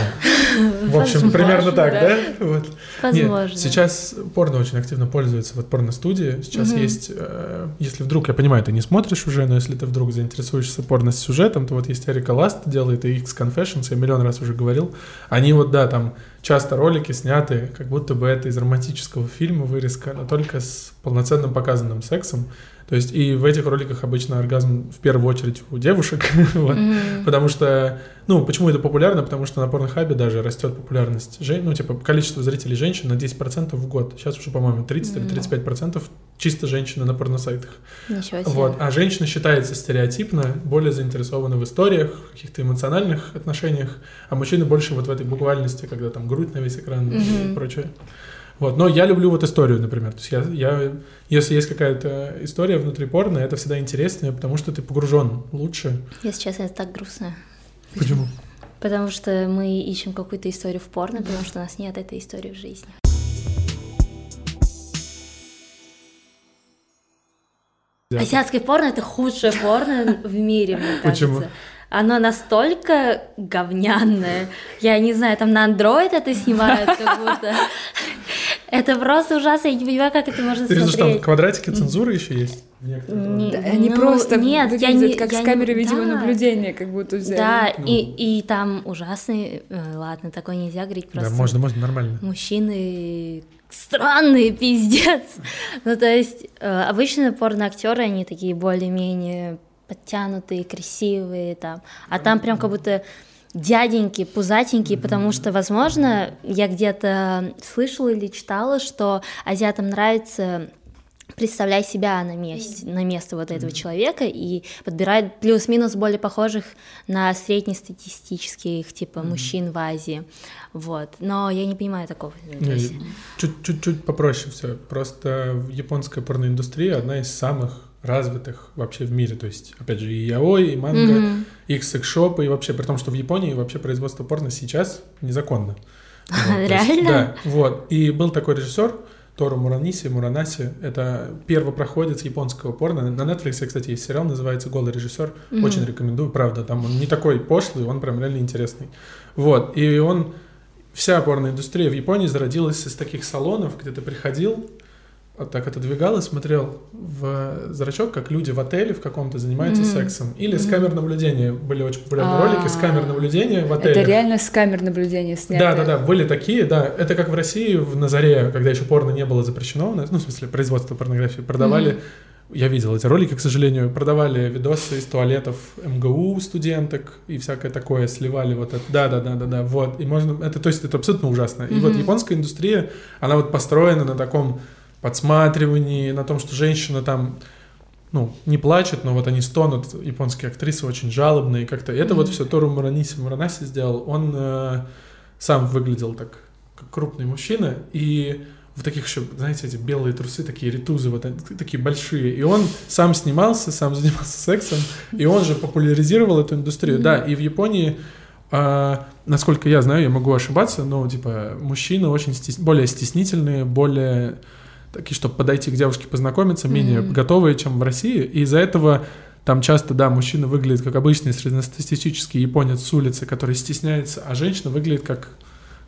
В общем, примерно так, да. Возможно. Сейчас порно очень активно пользуется вот порно-студии. Сейчас есть, э, если вдруг, я понимаю, ты не смотришь уже, но если ты вдруг заинтересуешься порно-сюжетом, то вот есть Эрика Ласт делает и X Confessions, я миллион раз уже говорил. Они вот, да, там часто ролики сняты, как будто бы это из романтического фильма вырезка, но только с полноценным показанным сексом. То есть и в этих роликах обычно оргазм в первую очередь у девушек, вот. Мгм. Потому что, ну, почему это популярно? Потому что на порнохабе даже растет популярность жен, ну, типа, количество зрителей женщин на 10% в год. Сейчас уже, по-моему, 30 или Ну. 35% чисто женщины на порносайтах. Ничего себе. Вот. А женщина считается стереотипно более заинтересована в историях, в каких-то эмоциональных отношениях, а мужчины больше вот в этой буквальности, когда там грудь на весь экран и Мгм. прочее. Вот. Но я люблю вот историю, например. То есть я, я, если есть какая-то история внутри порно, это всегда интереснее, потому что ты погружен лучше. Я сейчас это так грустно. Почему? Потому что мы ищем какую-то историю в порно, потому что у нас нет этой истории в жизни. Азиатское порно это худшее порно в мире, мне кажется. Почему? Оно настолько говняное. Я не знаю, там на Android это снимают как будто. Это просто ужасно, я не понимаю, как это можно Ты что, там смотреть. квадратики цензуры еще есть? Не- Да, они ну, просто нет, я выглядят не- как я с не- камеры да. видеонаблюдения, как будто взяли. Да, Ну. и, и там ужасный, э, ладно, такое нельзя говорить, Да, просто можно, можно, нормально. мужчины странные, пиздец. Ну, то есть, э, обычно порноактеры, они такие более-менее подтянутые, красивые, там, а там прям как будто дяденьки, пузатенькие, потому что, возможно, я где-то слышала или читала, что азиатам нравится представлять себя на месте, на место вот этого человека и подбирают плюс-минус более похожих на среднестатистических типа мужчин в Азии, вот. Но я не понимаю такого. Чуть-чуть попроще все. Просто японская порноиндустрия одна из самых развитых вообще в мире. То есть, опять же, и яой, и Мгм. и секс-шопы, и вообще, при том, что в Японии вообще производство порно сейчас незаконно. Вот, то есть, Реально? Да, вот. И был такой режиссер, Тору Мураниси, Муранаси, это первопроходец японского порно. На Netflix, кстати, есть сериал, называется «Голый режиссер». Мгм. Очень рекомендую, правда. Там он не такой пошлый, он прям реально интересный. Вот, и он... Вся порноиндустрия в Японии зародилась из таких салонов, где ты приходил, вот так отодвигал и смотрел в зрачок, как люди в отеле в каком-то занимаются Мгм. сексом. Или с Мгм. камер наблюдения. Были очень популярные А. ролики с камер наблюдения в отеле. Это реально с камер наблюдения снято. Да, да, да, были такие, да. Это как в России в Назаре, когда еще порно не было запрещено, ну, в смысле, производство порнографии, продавали Мгм. я видел эти ролики, к сожалению, продавали видосы из туалетов МГУ студенток и всякое такое, сливали вот это. Да, да, да, да, да, вот. И можно, это, то есть это абсолютно ужасно. И mm-hmm. вот японская индустрия, она вот построена на таком подсматривании, на том, что женщина там ну, не плачет, но вот они стонут, японские актрисы очень жалобные как-то. Это mm-hmm. вот все Тору Мураниси Муранаси сделал. Он э, сам выглядел так, как крупный мужчина, и в таких еще, знаете, эти белые трусы, такие ритузы, вот такие большие. И он сам снимался, сам занимался сексом, и он же популяризировал эту индустрию. Mm-hmm. Да, и в Японии, э, насколько я знаю, я могу ошибаться, но типа мужчины очень стес... более стеснительные, более такие, чтобы подойти к девушке познакомиться, менее mm-hmm. готовые, чем в России. И из-за этого там часто, да, мужчина выглядит как обычный среднестатистический японец с улицы, который стесняется, а женщина выглядит как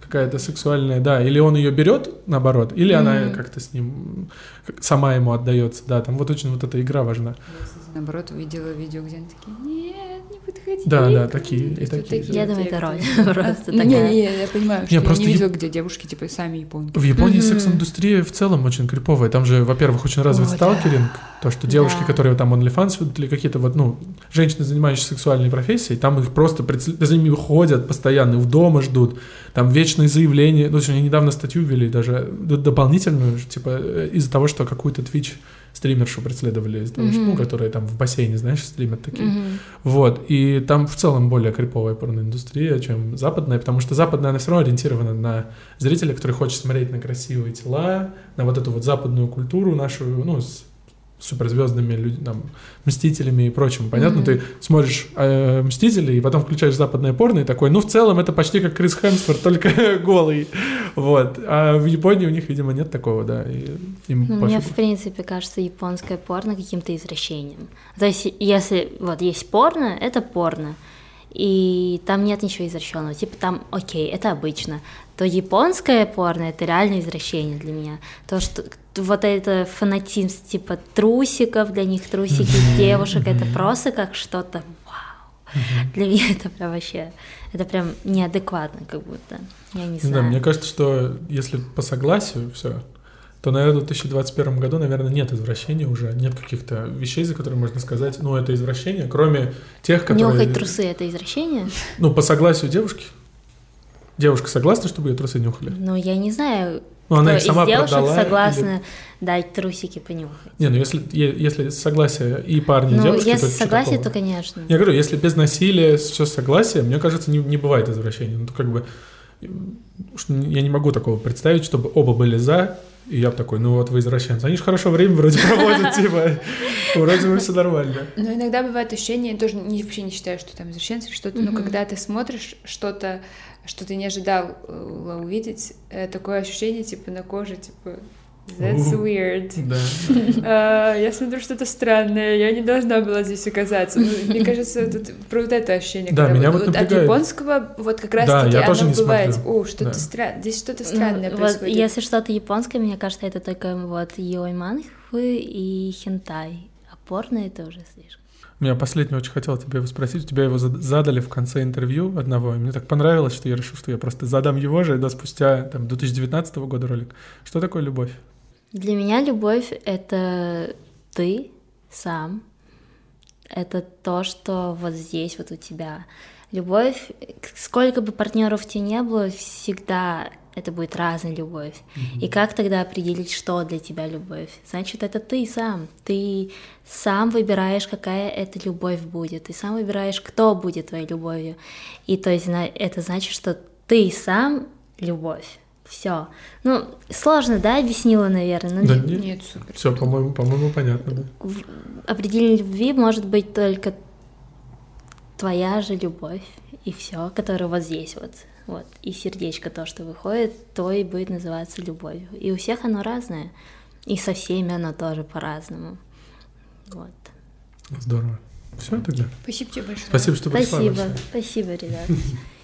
какая-то сексуальная, да, или он ее берет, наоборот, или mm-hmm. она как-то с ним сама ему отдается, да, там вот очень вот эта игра важна. Я, кстати, наоборот, увидела видео, где они такие, нет, подходи. Да, да, такие, и такие. Я думаю, это роль просто Не, не, я понимаю, что я не видела, где девушки, типа, сами японки. В Японии секс-индустрия в целом очень криповая, там же, во-первых, очень развит сталкеринг, то, что девушки, которые там OnlyFans ведут, или какие-то вот, ну, женщины, занимающиеся сексуальной профессией, там их просто за ними ходят постоянно, в дома ждут, там вечные заявления, ну, они недавно статью ввели, даже дополнительную, типа, э, из-за того, что какую-то Twitch стримершу преследовали, того, mm-hmm. ну, которые там в бассейне, знаешь, стримят такие. Mm-hmm. Вот, и там в целом более криповая порноиндустрия, чем западная, потому что западная, она все равно ориентирована на зрителя, который хочет смотреть на красивые тела, на вот эту вот западную культуру нашу, ну, с суперзвездными людьми, там, мстителями и прочим. Понятно, mm-hmm. ты смотришь э, мстителей и потом включаешь западное порно и такой, ну в целом это почти как Крис Хемсворт, только голый. Вот. А в Японии у них, видимо, нет такого, да. И им ну, мне, в принципе, кажется японское порно каким-то извращением. То есть, если вот есть порно, это порно. И там нет ничего извращенного. Типа там, окей, это обычно. То японское порно это реально извращение для меня. То, что вот это фанатизм типа трусиков, для них трусики девушек, это просто как что-то вау. Для меня это прям вообще, это прям неадекватно как будто, я не знаю. Да, мне кажется, что если по согласию все, то, наверное, в 2021 году, наверное, нет извращения уже, нет каких-то вещей, за которые можно сказать, ну, это извращение, кроме тех, которые... Нюхать трусы — это извращение? Ну, по согласию девушки. Девушка согласна, чтобы ее трусы нюхали? Ну, я не знаю, ну, она их сама из девушек продала, согласна или... дать трусики понюхать. Не, ну если, если согласие и парни, и ну, девушки, если то согласие, то конечно. Я говорю, если без насилия, все согласие, мне кажется, не, не бывает извращения. Ну, как бы я не могу такого представить, чтобы оба были за, и я такой, ну вот вы извращенцы. Они же хорошо время вроде проводят, типа, вроде бы все нормально. Но иногда бывает ощущение, я тоже вообще не считаю, что там извращенцы или что-то, но когда ты смотришь что-то, что ты не ожидал э, увидеть, э, такое ощущение, типа, на коже, типа, That's weird. Да. uh, я смотрю что-то странное, я не должна была здесь оказаться. Ну, мне кажется, тут про вот это ощущение. Да, меня вот, вот От японского вот как раз таки да, оно бывает. О, что-то да. странное, здесь что-то странное ну, происходит. Вот, если что-то японское, мне кажется, это только вот йой-манхвы и хентай. А порно это уже слишком. Я последний очень хотел тебя его спросить. У тебя его задали в конце интервью одного, и мне так понравилось, что я решил, что я просто задам его же, да, спустя там, 2019 года ролик. Что такое любовь? Для меня любовь — это ты сам. Это то, что вот здесь вот у тебя. Любовь, сколько бы партнеров тебе не было, всегда это будет разная любовь. Mm-hmm. И как тогда определить, что для тебя любовь? Значит, это ты сам. Ты сам выбираешь, какая эта любовь будет. Ты сам выбираешь, кто будет твоей любовью. И то есть это значит, что ты сам любовь. Все. Ну, сложно, да, объяснила, наверное. Ну, да, нет, нет супер. Все, по-моему, по-моему, понятно, да. Определение любви может быть только твоя же любовь, и все, которая вот здесь вот. Вот. И сердечко то, что выходит, то и будет называться любовью. И у всех оно разное. И со всеми оно тоже по-разному. Вот. Здорово. Все тогда. Спасибо тебе большое. Спасибо, что пришла. Спасибо, спасибо, ребят.